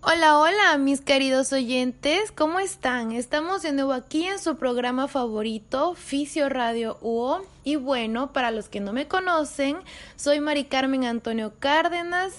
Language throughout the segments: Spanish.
Hola, hola, mis queridos oyentes, ¿cómo están? Estamos de nuevo aquí en su programa favorito, Fisio Radio UO. Y bueno, para los que no me conocen, soy Mari Carmen Antonio Cárdenas.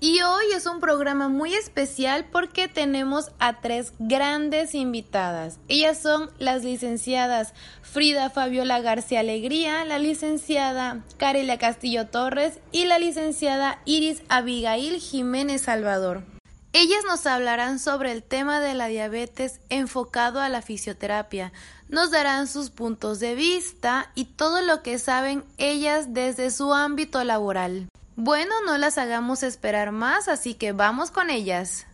Y hoy es un programa muy especial porque tenemos a tres grandes invitadas. Ellas son las licenciadas Frida Fabiola García Alegría, la licenciada Carelia Castillo Torres y la licenciada Iris Abigail Jiménez Salvador. Ellas nos hablarán sobre el tema de la diabetes enfocado a la fisioterapia, nos darán sus puntos de vista y todo lo que saben ellas desde su ámbito laboral. Bueno, no las hagamos esperar más, así que vamos con ellas.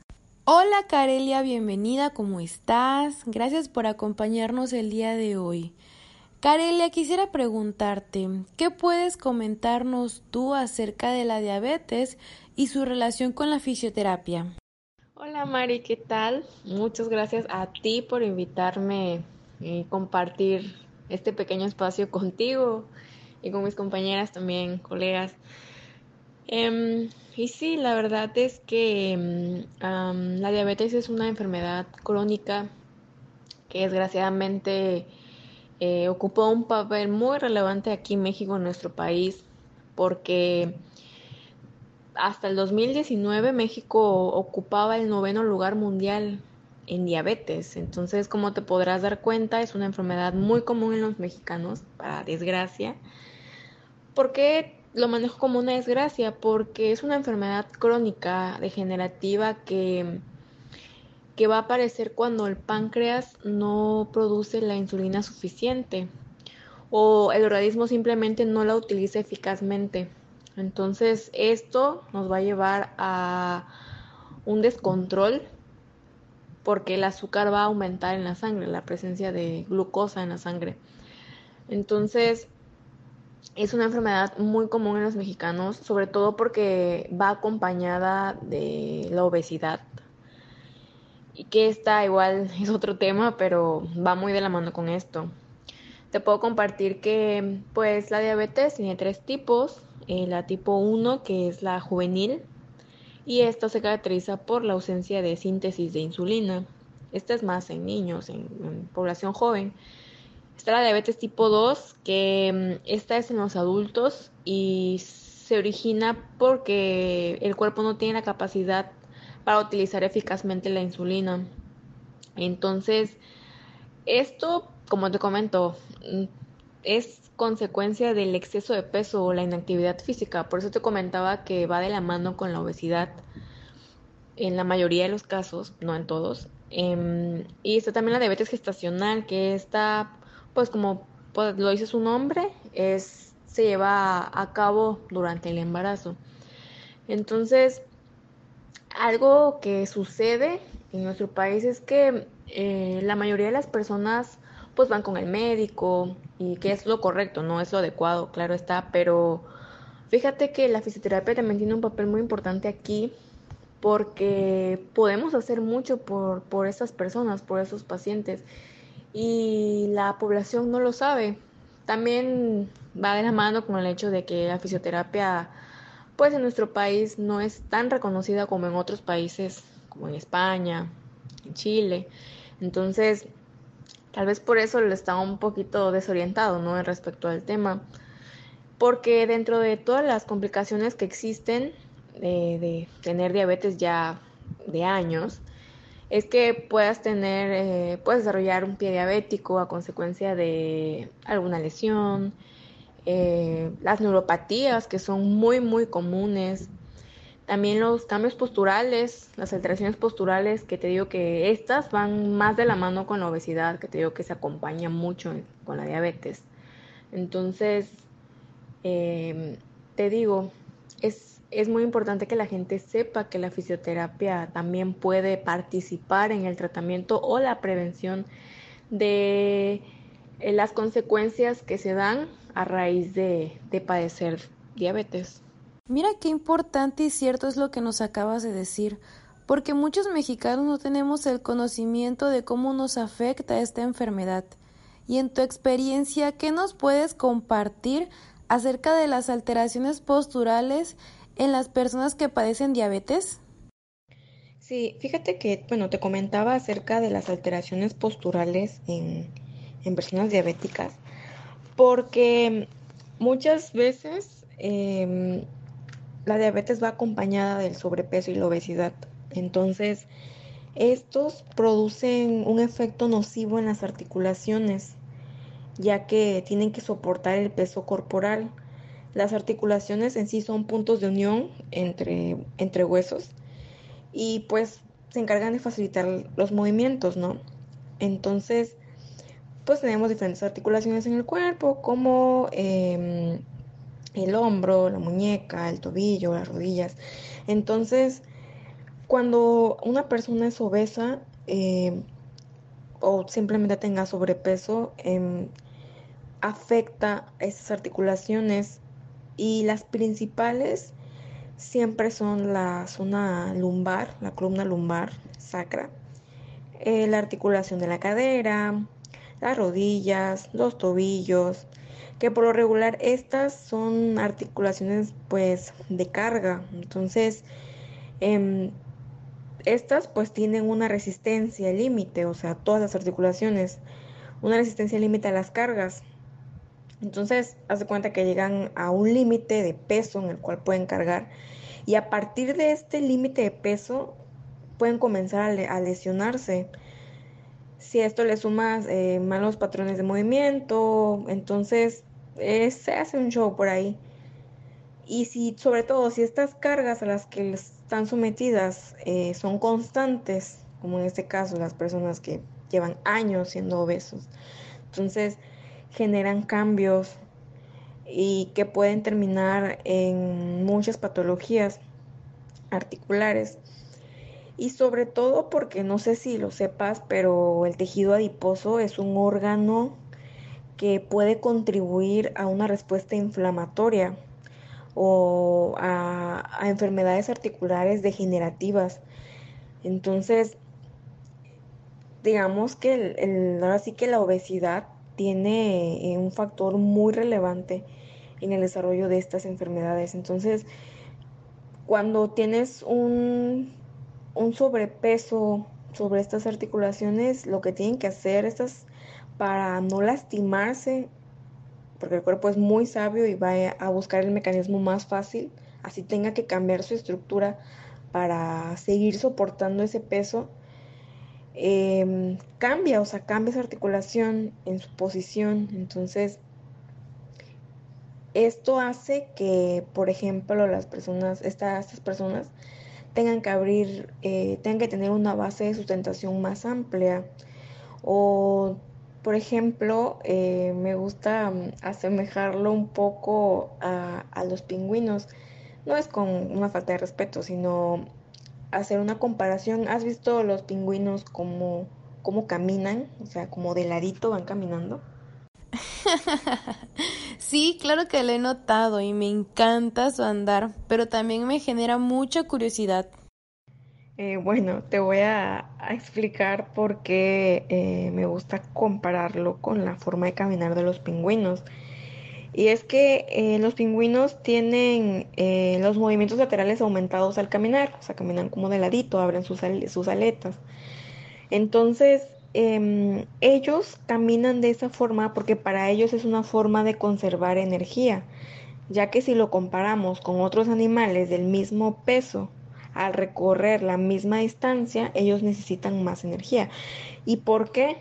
Hola Carelia, bienvenida, ¿cómo estás? Gracias por acompañarnos el día de hoy. Carelia, quisiera preguntarte, ¿qué puedes comentarnos tú acerca de la diabetes y su relación con la fisioterapia? Hola Mari, ¿qué tal? Muchas gracias a ti por invitarme y compartir este pequeño espacio contigo y con mis compañeras también, colegas. Em, y sí, la verdad es que em, la diabetes es una enfermedad crónica que desgraciadamente eh, ocupó un papel muy relevante aquí en México, en nuestro país, porque hasta el 2019 México ocupaba el noveno lugar mundial en diabetes. Entonces, como te podrás dar cuenta, es una enfermedad muy común en los mexicanos, para desgracia. ¿Por qué lo manejo como una desgracia? Porque es una enfermedad crónica, degenerativa, que, que va a aparecer cuando el páncreas no produce la insulina suficiente o el organismo simplemente no la utiliza eficazmente. Entonces esto nos va a llevar a un descontrol porque el azúcar va a aumentar en la sangre, la presencia de glucosa en la sangre. Entonces es una enfermedad muy común en los mexicanos, sobre todo porque va acompañada de la obesidad. Y que esta igual es otro tema, pero va muy de la mano con esto. Te puedo compartir que pues la diabetes tiene tres tipos, eh, la tipo 1, que es la juvenil, y esta se caracteriza por la ausencia de síntesis de insulina. Esta es más en niños, en, población joven. Está la diabetes tipo 2, que mm, esta es en los adultos y se origina porque el cuerpo no tiene la capacidad para utilizar eficazmente la insulina. Entonces, esto, como te comento, mm, es consecuencia del exceso de peso o la inactividad física. Por eso te comentaba que va de la mano con la obesidad en la mayoría de los casos, no en todos. Em, y está también la diabetes gestacional, que está, pues como pues, lo dice su nombre, es, se lleva a cabo durante el embarazo. Entonces, algo que sucede en nuestro país es que eh, la mayoría de las personas pues van con el médico y que es lo correcto, no es lo adecuado, claro está, pero fíjate que la fisioterapia también tiene un papel muy importante aquí porque podemos hacer mucho por, por esas personas, por esos pacientes y la población no lo sabe. También va de la mano con el hecho de que la fisioterapia pues en nuestro país no es tan reconocida como en otros países como en España, en Chile. Entonces, Tal vez por eso le está un poquito desorientado, ¿no? Respecto al tema. Porque dentro de todas las complicaciones que existen de tener diabetes ya de años, es que puedas tener, eh, puedes desarrollar un pie diabético a consecuencia de alguna lesión, eh, las neuropatías que son muy, muy comunes, también los cambios posturales, las alteraciones posturales, que te digo que estas van más de la mano con la obesidad, que te digo que se acompaña mucho con la diabetes. Entonces, em, te digo, es, es muy importante que la gente sepa que la fisioterapia también puede participar en el tratamiento o la prevención de eh, las consecuencias que se dan a raíz de, de padecer diabetes. Mira qué importante y cierto es lo que nos acabas de decir, porque muchos mexicanos no tenemos el conocimiento de cómo nos afecta esta enfermedad. Y en tu experiencia, ¿qué nos puedes compartir acerca de las alteraciones posturales en las personas que padecen diabetes? Sí, fíjate que, bueno, te comentaba acerca de las alteraciones posturales en, en personas diabéticas, porque muchas veces eh, la diabetes va acompañada del sobrepeso y la obesidad. Entonces, estos producen un efecto nocivo en las articulaciones, ya que tienen que soportar el peso corporal. Las articulaciones en sí son puntos de unión entre, entre huesos y pues se encargan de facilitar los movimientos, ¿no? Entonces, pues tenemos diferentes articulaciones en el cuerpo, como em, el hombro, la muñeca, el tobillo, las rodillas. Entonces, cuando una persona es obesa eh, o simplemente tenga sobrepeso, em, afecta esas articulaciones y las principales siempre son la zona lumbar, la columna lumbar sacra, eh, la articulación de la cadera, las rodillas, los tobillos, que por lo regular estas son articulaciones pues de carga. Entonces, em, estas pues tienen una resistencia límite, o sea, todas las articulaciones, una resistencia límite a las cargas. Entonces, hace cuenta que llegan a un límite de peso en el cual pueden cargar y a partir de este límite de peso pueden comenzar a, lesionarse. Si esto le sumas eh, malos patrones de movimiento, entonces eh, se hace un show por ahí. Y si, sobre todo, si estas cargas a las que están sometidas eh, son constantes, como en este caso las personas que llevan años siendo obesos, entonces generan cambios y que pueden terminar en muchas patologías articulares. Y sobre todo porque no sé si lo sepas, pero el tejido adiposo es un órgano que puede contribuir a una respuesta inflamatoria o a, enfermedades articulares degenerativas. Entonces, digamos que ahora sí que la obesidad tiene eh, un factor muy relevante en el desarrollo de estas enfermedades. Entonces, cuando tienes un, un sobrepeso sobre estas articulaciones, lo que tienen que hacer estas para no lastimarse, porque el cuerpo es muy sabio y va a buscar el mecanismo más fácil, así tenga que cambiar su estructura para seguir soportando ese peso, em, cambia, o sea, cambia esa articulación en su posición. Entonces, esto hace que, por ejemplo, las personas, estas, estas personas tengan que abrir, eh, tengan que tener una base de sustentación más amplia o por ejemplo, eh, me gusta mm, asemejarlo un poco a, los pingüinos. No es con una falta de respeto, sino hacer una comparación. ¿Has visto los pingüinos como, como caminan? O sea, como de ladito van caminando. sí, claro que lo he notado y me encanta su andar, pero también me genera mucha curiosidad. Eh, bueno, te voy a, explicar por qué eh, me gusta compararlo con la forma de caminar de los pingüinos. Y es que eh, los pingüinos tienen los movimientos laterales aumentados al caminar, o sea, caminan como de ladito, abren sus, sus aletas. Entonces, em, ellos caminan de esa forma porque para ellos es una forma de conservar energía, ya que si lo comparamos con otros animales del mismo peso, al recorrer la misma distancia, ellos necesitan más energía. ¿Y por qué?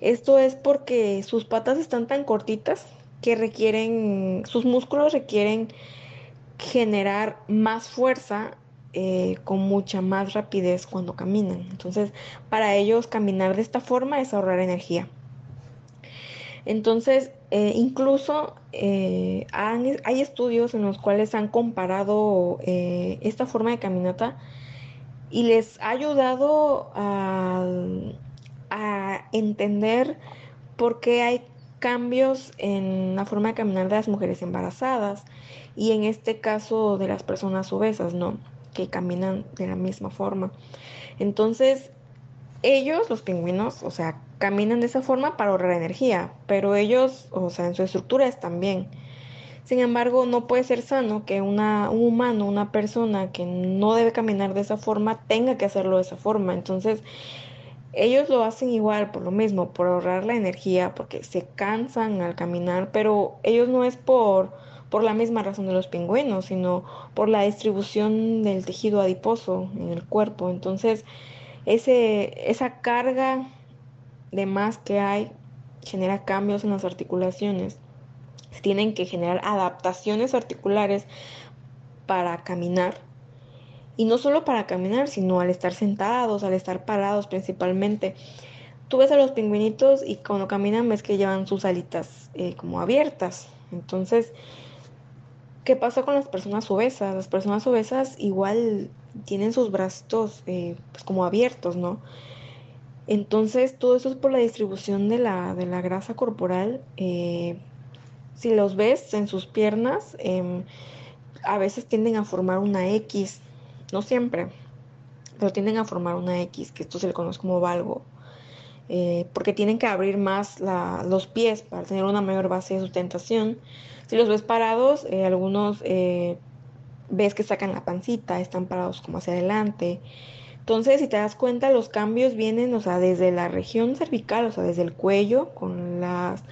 Esto es porque sus patas están tan cortitas que requieren, sus músculos requieren generar más fuerza eh, con mucha más rapidez cuando caminan. Entonces, para ellos caminar de esta forma es ahorrar energía. Entonces, eh, incluso eh, hay estudios en los cuales han comparado esta forma de caminata y les ha ayudado a, a, entender por qué hay cambios en la forma de caminar de las mujeres embarazadas y en este caso de las personas obesas, ¿no? Que caminan de la misma forma. Entonces, ellos, los pingüinos, o sea, caminan de esa forma para ahorrar energía, pero ellos, o sea, en su estructura están bien. Sin embargo, no puede ser sano que un humano, una persona que no debe caminar de esa forma, tenga que hacerlo de esa forma. Entonces, ellos lo hacen igual por lo mismo, por ahorrar la energía, porque se cansan al caminar, pero ellos no es por, por la misma razón de los pingüinos, sino por la distribución del tejido adiposo en el cuerpo. Entonces, ese, esa carga de más que hay genera cambios en las articulaciones. Tienen que generar adaptaciones articulares para caminar. Y no solo para caminar, sino al estar sentados, al estar parados principalmente. Tú ves a los pingüinitos y cuando caminan ves que llevan sus alitas eh, como abiertas. Entonces, ¿qué pasa con las personas obesas? Las personas obesas igual tienen sus brazos eh, pues como abiertos, ¿no? Entonces, todo eso es por la distribución de la, de la grasa corporal. Eh, si los ves en sus piernas, em, a veces tienden a formar una X, no siempre, pero tienden a formar una X, que esto se le conoce como valgo, eh, porque tienen que abrir más los pies para tener una mayor base de sustentación. Si los ves parados, algunos ves que sacan la pancita, están parados como hacia adelante. Entonces, si te das cuenta, los cambios vienen, o sea, desde la región cervical, o sea, desde el cuello, con las,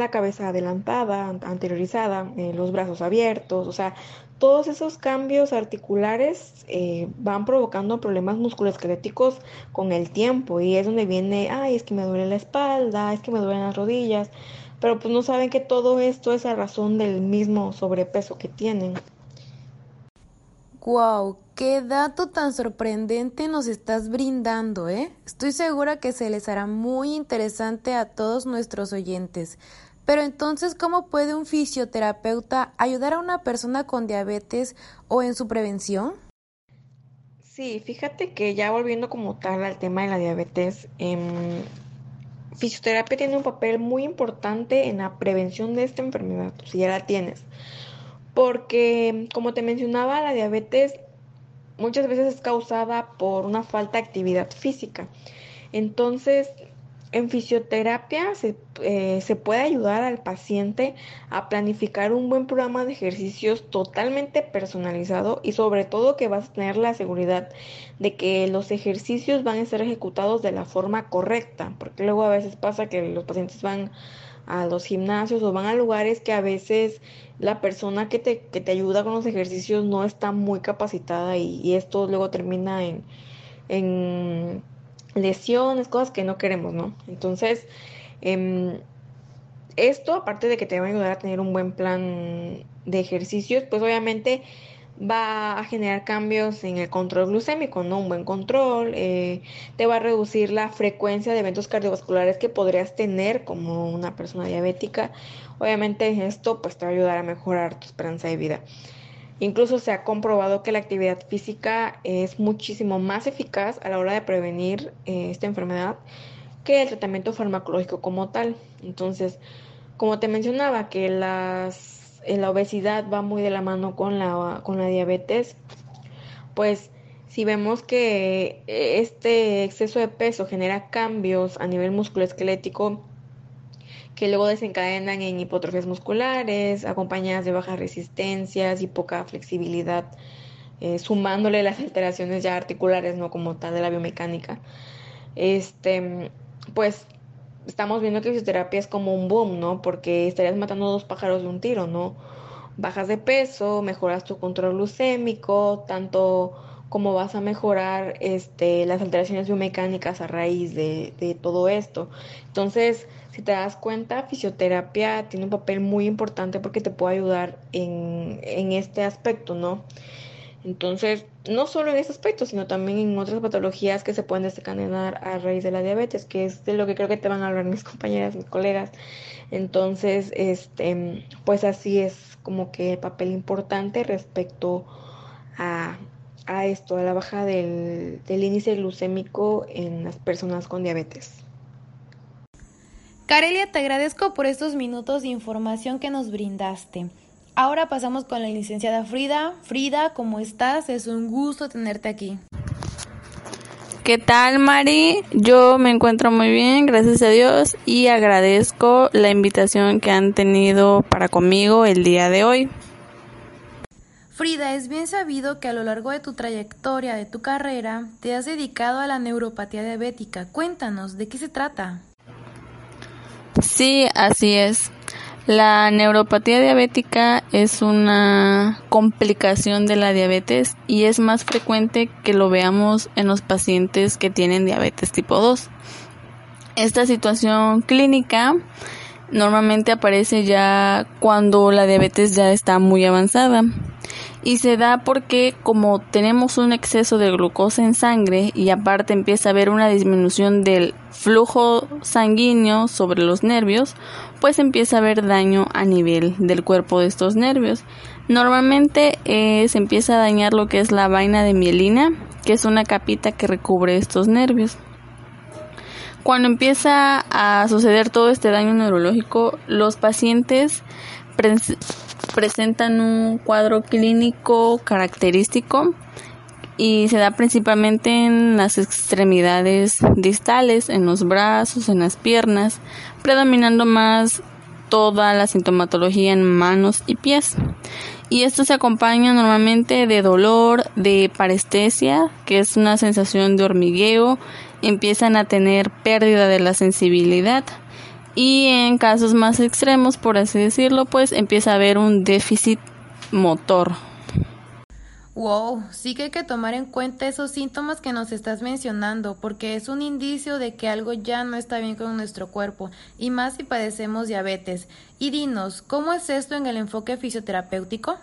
la cabeza adelantada, anteriorizada, eh, los brazos abiertos, o sea, todos esos cambios articulares eh, van provocando problemas musculoesqueléticos con el tiempo y es donde viene, ay, es que me duele la espalda, es que me duelen las rodillas, pero pues no saben que todo esto es a razón del mismo sobrepeso que tienen. Wow, qué dato tan sorprendente nos estás brindando, ¿eh? Estoy segura que se les hará muy interesante a todos nuestros oyentes. Pero entonces, ¿cómo puede un fisioterapeuta ayudar a una persona con diabetes o en su prevención? Sí, fíjate que ya volviendo como tal al tema de la diabetes, eh, fisioterapia tiene un papel muy importante en la prevención de esta enfermedad, si ya la tienes porque, como te mencionaba, la diabetes muchas veces es causada por una falta de actividad física. Entonces, en fisioterapia se, eh, se, puede ayudar al paciente a planificar un buen programa de ejercicios totalmente personalizado y sobre todo que vas a tener la seguridad de que los ejercicios van a ser ejecutados de la forma correcta, porque luego a veces pasa que los pacientes van a los gimnasios o van a lugares que a veces la persona que te, que te ayuda con los ejercicios no está muy capacitada y, esto luego termina en, en, lesiones, cosas que no queremos, ¿no? Entonces, em, esto, aparte de que te va a ayudar a tener un buen plan de ejercicios, pues obviamente va a generar cambios en el control glucémico, ¿no? Un buen control, eh, te va a reducir la frecuencia de eventos cardiovasculares que podrías tener como una persona diabética. Obviamente esto pues te va a ayudar a mejorar tu esperanza de vida. Incluso se ha comprobado que la actividad física es muchísimo más eficaz a la hora de prevenir eh, esta enfermedad que el tratamiento farmacológico como tal. Entonces, como te mencionaba, que las la obesidad va muy de la mano con la, con la diabetes, pues si vemos que este exceso de peso genera cambios a nivel musculoesquelético que luego desencadenan en hipotrofias musculares, acompañadas de bajas resistencias y poca flexibilidad, eh, sumándole las alteraciones ya articulares, no como tal de la biomecánica. Este, pues estamos viendo que fisioterapia es como un boom, ¿no? Porque estarías matando dos pájaros de un tiro, ¿no? Bajas de peso, mejoras tu control glucémico, tanto como vas a mejorar este, las alteraciones biomecánicas a raíz de, de todo esto. Entonces, si te das cuenta, fisioterapia tiene un papel muy importante porque te puede ayudar en, en este aspecto, ¿no? Entonces, no solo en ese aspecto, sino también en otras patologías que se pueden desencadenar a raíz de la diabetes, que es de lo que creo que te van a hablar mis compañeras, mis colegas. Entonces, este, pues así es como que papel importante respecto a, a esto, a la baja del, del índice glucémico en las personas con diabetes. Carelia, te agradezco por estos minutos de información que nos brindaste. Ahora pasamos con la licenciada Frida. Frida, ¿cómo estás? Es un gusto tenerte aquí. ¿Qué tal, Mari? Yo me encuentro muy bien, gracias a Dios, y agradezco la invitación que han tenido para conmigo el día de hoy. Frida, es bien sabido que a lo largo de tu trayectoria, de tu carrera, te has dedicado a la neuropatía diabética. Cuéntanos, ¿de qué se trata? Sí, así es. La neuropatía diabética es una complicación de la diabetes y es más frecuente que lo veamos en los pacientes que tienen diabetes tipo 2. Esta situación clínica normalmente aparece ya cuando la diabetes ya está muy avanzada y se da porque como tenemos un exceso de glucosa en sangre y aparte empieza a haber una disminución del flujo sanguíneo sobre los nervios, pues empieza a haber daño a nivel del cuerpo de estos nervios. Normalmente eh, se empieza a dañar lo que es la vaina de mielina, que es una capita que recubre estos nervios. Cuando empieza a suceder todo este daño neurológico, los pacientes presentan un cuadro clínico característico y se da principalmente en las extremidades distales, en los brazos, en las piernas, predominando más toda la sintomatología en manos y pies. Y esto se acompaña normalmente de dolor, de parestesia, que es una sensación de hormigueo, empiezan a tener pérdida de la sensibilidad, y en casos más extremos, por así decirlo, pues empieza a haber un déficit motor. Wow, sí que hay que tomar en cuenta esos síntomas que nos estás mencionando, porque es un indicio de que algo ya no está bien con nuestro cuerpo, y más si padecemos diabetes. Y dinos, ¿cómo es esto en el enfoque fisioterapéutico?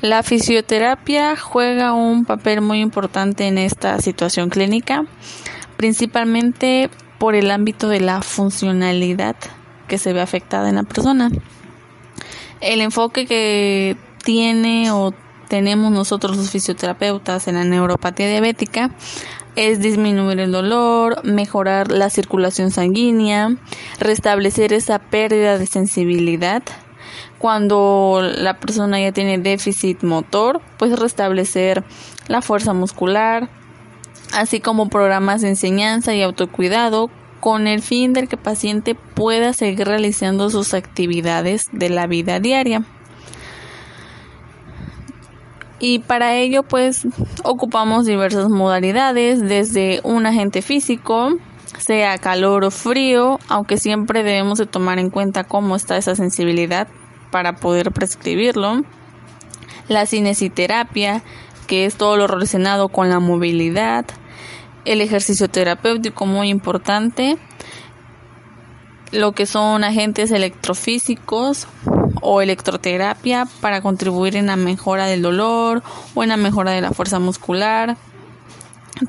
La fisioterapia juega un papel muy importante en esta situación clínica, principalmente por el ámbito de la funcionalidad que se ve afectada en la persona. El enfoque que tiene o tenemos nosotros los fisioterapeutas en la neuropatía diabética es disminuir el dolor, mejorar la circulación sanguínea, restablecer esa pérdida de sensibilidad. Cuando la persona ya tiene déficit motor, pues restablecer la fuerza muscular, así como programas de enseñanza y autocuidado con el fin de que el paciente pueda seguir realizando sus actividades de la vida diaria. Y para ello pues ocupamos diversas modalidades, desde un agente físico, sea calor o frío, aunque siempre debemos de tomar en cuenta cómo está esa sensibilidad para poder prescribirlo. La cinesiterapia, que es todo lo relacionado con la movilidad, el ejercicio terapéutico muy importante, lo que son agentes electrofísicos o electroterapia para contribuir en la mejora del dolor o en la mejora de la fuerza muscular.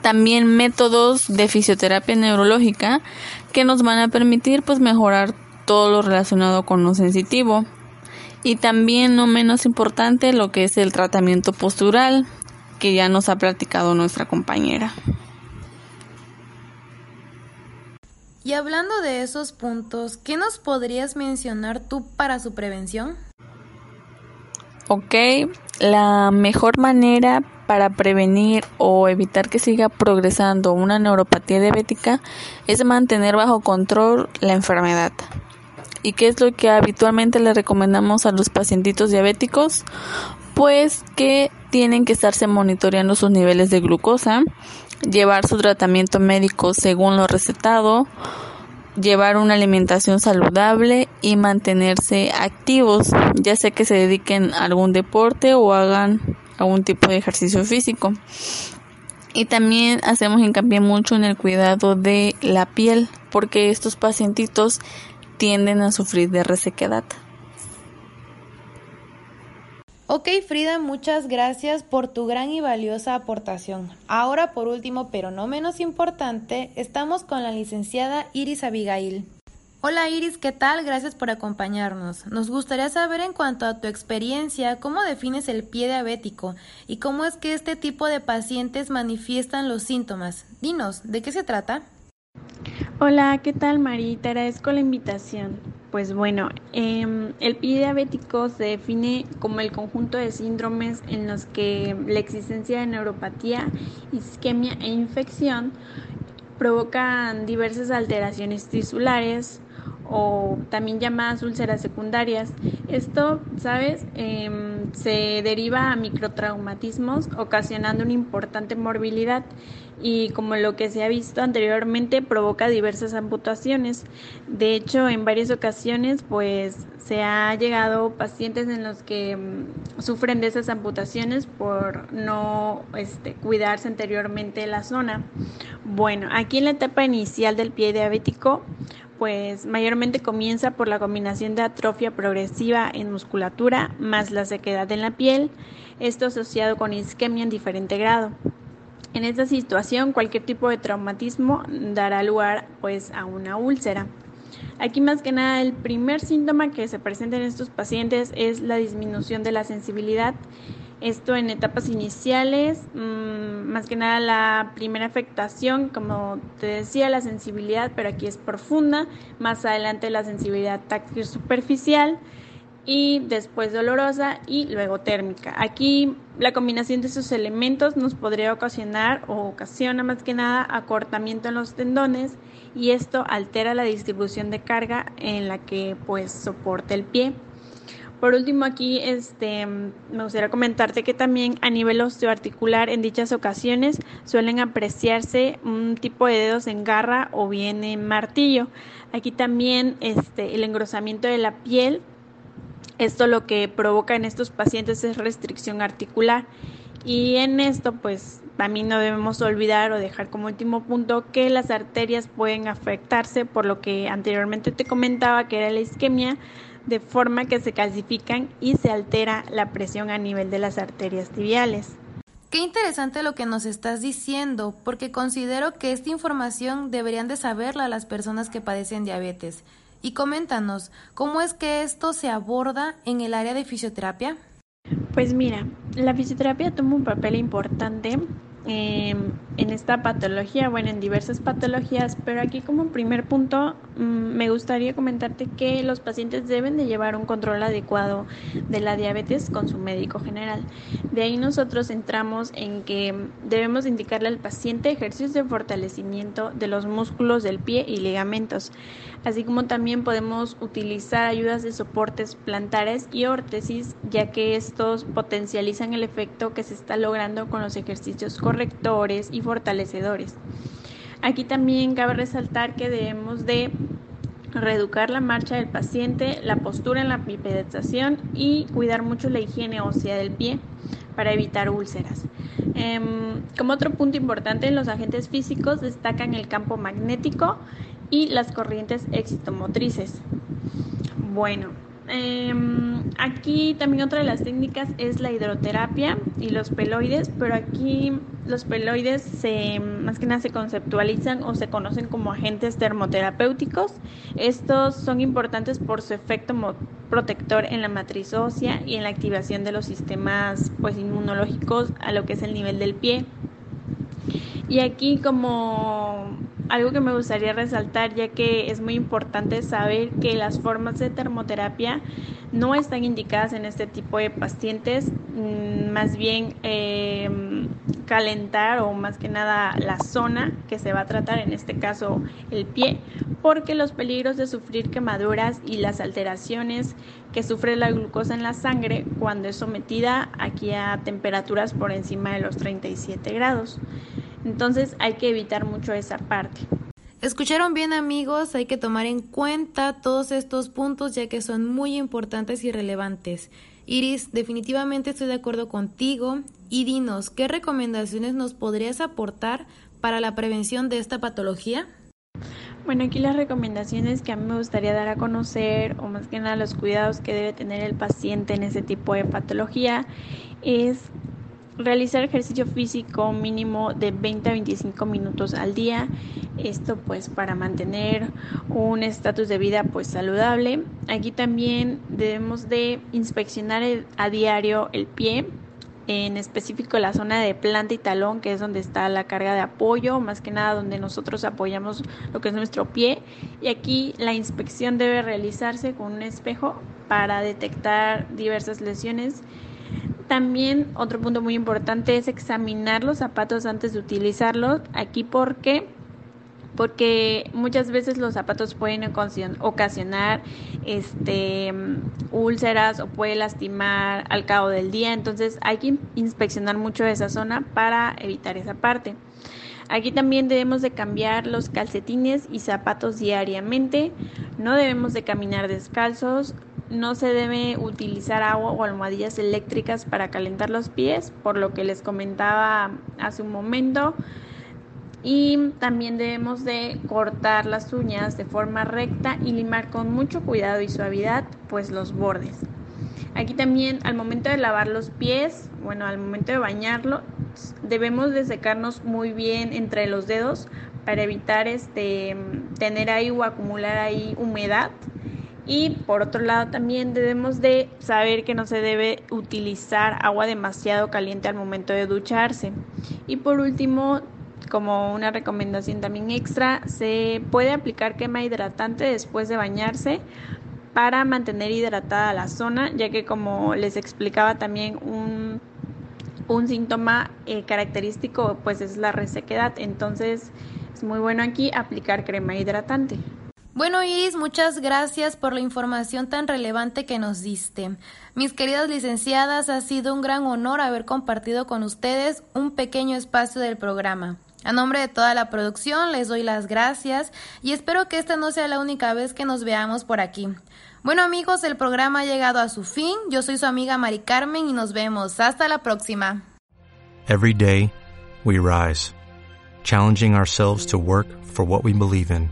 También métodos de fisioterapia neurológica que nos van a permitir pues mejorar todo lo relacionado con lo sensitivo. Y también no menos importante lo que es el tratamiento postural que ya nos ha platicado nuestra compañera. Y hablando de esos puntos, ¿qué nos podrías mencionar tú para su prevención? Ok, la mejor manera para prevenir o evitar que siga progresando una neuropatía diabética es mantener bajo control la enfermedad. ¿Y qué es lo que habitualmente le recomendamos a los pacientitos diabéticos? Pues que tienen que estarse monitoreando sus niveles de glucosa, llevar su tratamiento médico según lo recetado, llevar una alimentación saludable y mantenerse activos, ya sea que se dediquen a algún deporte o hagan algún tipo de ejercicio físico. Y también hacemos hincapié mucho en el cuidado de la piel, porque estos pacientitos tienden a sufrir de resequedad. Ok Frida, muchas gracias por tu gran y valiosa aportación. Ahora por último, pero no menos importante, estamos con la licenciada Iris Abigail. Hola Iris, ¿qué tal? Gracias por acompañarnos. Nos gustaría saber en cuanto a tu experiencia, cómo defines el pie diabético y cómo es que este tipo de pacientes manifiestan los síntomas. Dinos, ¿de qué se trata? Hola, ¿qué tal Marita? Te agradezco la invitación. Pues bueno, em, el pie diabético se define como el conjunto de síndromes en los que la existencia de neuropatía, isquemia e infección provocan diversas alteraciones tisulares o también llamadas úlceras secundarias. Esto, ¿sabes? Em, se deriva a microtraumatismos ocasionando una importante morbilidad y como lo que se ha visto anteriormente provoca diversas amputaciones. De hecho, en varias ocasiones pues se ha llegado pacientes en los que mm, sufren de esas amputaciones por no este, cuidarse anteriormente la zona. Bueno, aquí en la etapa inicial del pie diabético pues mayormente comienza por la combinación de atrofia progresiva en musculatura más la sequedad en la piel, esto asociado con isquemia en diferente grado. En esta situación, cualquier tipo de traumatismo dará lugar pues a una úlcera. Aquí más que nada el primer síntoma que se presenta en estos pacientes es la disminución de la sensibilidad. Esto en etapas iniciales, mm, más que nada la primera afectación, como te decía, la sensibilidad, pero aquí es profunda. Más adelante la sensibilidad táctil superficial y después dolorosa y luego térmica. Aquí la combinación de esos elementos nos podría ocasionar o ocasiona más que nada acortamiento en los tendones y esto altera la distribución de carga en la que pues soporta el pie. Por último aquí este, me gustaría comentarte que también a nivel osteoarticular en dichas ocasiones suelen apreciarse un tipo de dedos en garra o bien en martillo. Aquí también este, el engrosamiento de la piel esto lo que provoca en estos pacientes es restricción articular. Y en esto, pues también no debemos olvidar o dejar como último punto que las arterias pueden afectarse por lo que anteriormente te comentaba que era la isquemia, de forma que se calcifican y se altera la presión a nivel de las arterias tibiales. Qué interesante lo que nos estás diciendo, porque considero que esta información deberían de saberla las personas que padecen diabetes. Y coméntanos, ¿cómo es que esto se aborda en el área de fisioterapia? Pues mira, la fisioterapia toma un papel importante Em, en esta patología, bueno, en diversas patologías, pero aquí como primer punto mm, me gustaría comentarte que los pacientes deben de llevar un control adecuado de la diabetes con su médico general. De ahí nosotros entramos en que debemos indicarle al paciente ejercicios de fortalecimiento de los músculos del pie y ligamentos, así como también podemos utilizar ayudas de soportes plantares y órtesis, ya que estos potencializan el efecto que se está logrando con los ejercicios correctores y fortalecedores. Aquí también cabe resaltar que debemos de reeducar la marcha del paciente, la postura en la bipedización y cuidar mucho la higiene ósea del pie para evitar úlceras. Em, como otro punto importante los agentes físicos destacan el campo magnético y las corrientes excitomotrices. Bueno, Em, aquí también otra de las técnicas es la hidroterapia y los peloides, pero aquí los peloides más que nada se conceptualizan o se conocen como agentes termoterapéuticos. Estos son importantes por su efecto protector en la matriz ósea y en la activación de los sistemas pues, inmunológicos a lo que es el nivel del pie. Y aquí como algo que me gustaría resaltar, ya que es muy importante saber que las formas de termoterapia no están indicadas en este tipo de pacientes, mm, más bien em, calentar o más que nada la zona que se va a tratar, en este caso el pie, porque los peligros de sufrir quemaduras y las alteraciones que sufre la glucosa en la sangre cuando es sometida aquí a temperaturas por encima de los 37 grados. Entonces hay que evitar mucho esa parte. Escucharon bien amigos, hay que tomar en cuenta todos estos puntos ya que son muy importantes y relevantes. Iris, definitivamente estoy de acuerdo contigo y dinos, ¿qué recomendaciones nos podrías aportar para la prevención de esta patología? Bueno, aquí las recomendaciones que a mí me gustaría dar a conocer, o más que nada los cuidados que debe tener el paciente en ese tipo de patología, es realizar ejercicio físico mínimo de 20 a 25 minutos al día. Esto pues para mantener un estatus de vida pues saludable. Aquí también debemos de inspeccionar a diario el pie en específico la zona de planta y talón, que es donde está la carga de apoyo, más que nada donde nosotros apoyamos lo que es nuestro pie. Y aquí la inspección debe realizarse con un espejo para detectar diversas lesiones. También otro punto muy importante es examinar los zapatos antes de utilizarlos. Aquí porque porque muchas veces los zapatos pueden ocasionar este úlceras o puede lastimar al cabo del día, entonces hay que inspeccionar mucho esa zona para evitar esa parte. Aquí también debemos de cambiar los calcetines y zapatos diariamente, no debemos de caminar descalzos, no se debe utilizar agua o almohadillas eléctricas para calentar los pies, por lo que les comentaba hace un momento y también debemos de cortar las uñas de forma recta y limar con mucho cuidado y suavidad pues los bordes. Aquí también al momento de lavar los pies, bueno, al momento de bañarlo, debemos de secarnos muy bien entre los dedos para evitar este tener ahí o acumular ahí humedad. Y por otro lado también debemos de saber que no se debe utilizar agua demasiado caliente al momento de ducharse. Y por último, como una recomendación también extra, se puede aplicar quema hidratante después de bañarse para mantener hidratada la zona, ya que como les explicaba también un, un síntoma eh, característico pues es la resequedad, entonces es muy bueno aquí aplicar crema hidratante. Bueno Iris, muchas gracias por la información tan relevante que nos diste. Mis queridas licenciadas, ha sido un gran honor haber compartido con ustedes un pequeño espacio del programa. A nombre de toda la producción les doy las gracias y espero que esta no sea la única vez que nos veamos por aquí. Bueno amigos, el programa ha llegado a su fin. Yo soy su amiga Mari Carmen y nos vemos. Hasta la próxima. Every day we rise, challenging ourselves to work for what we believe in.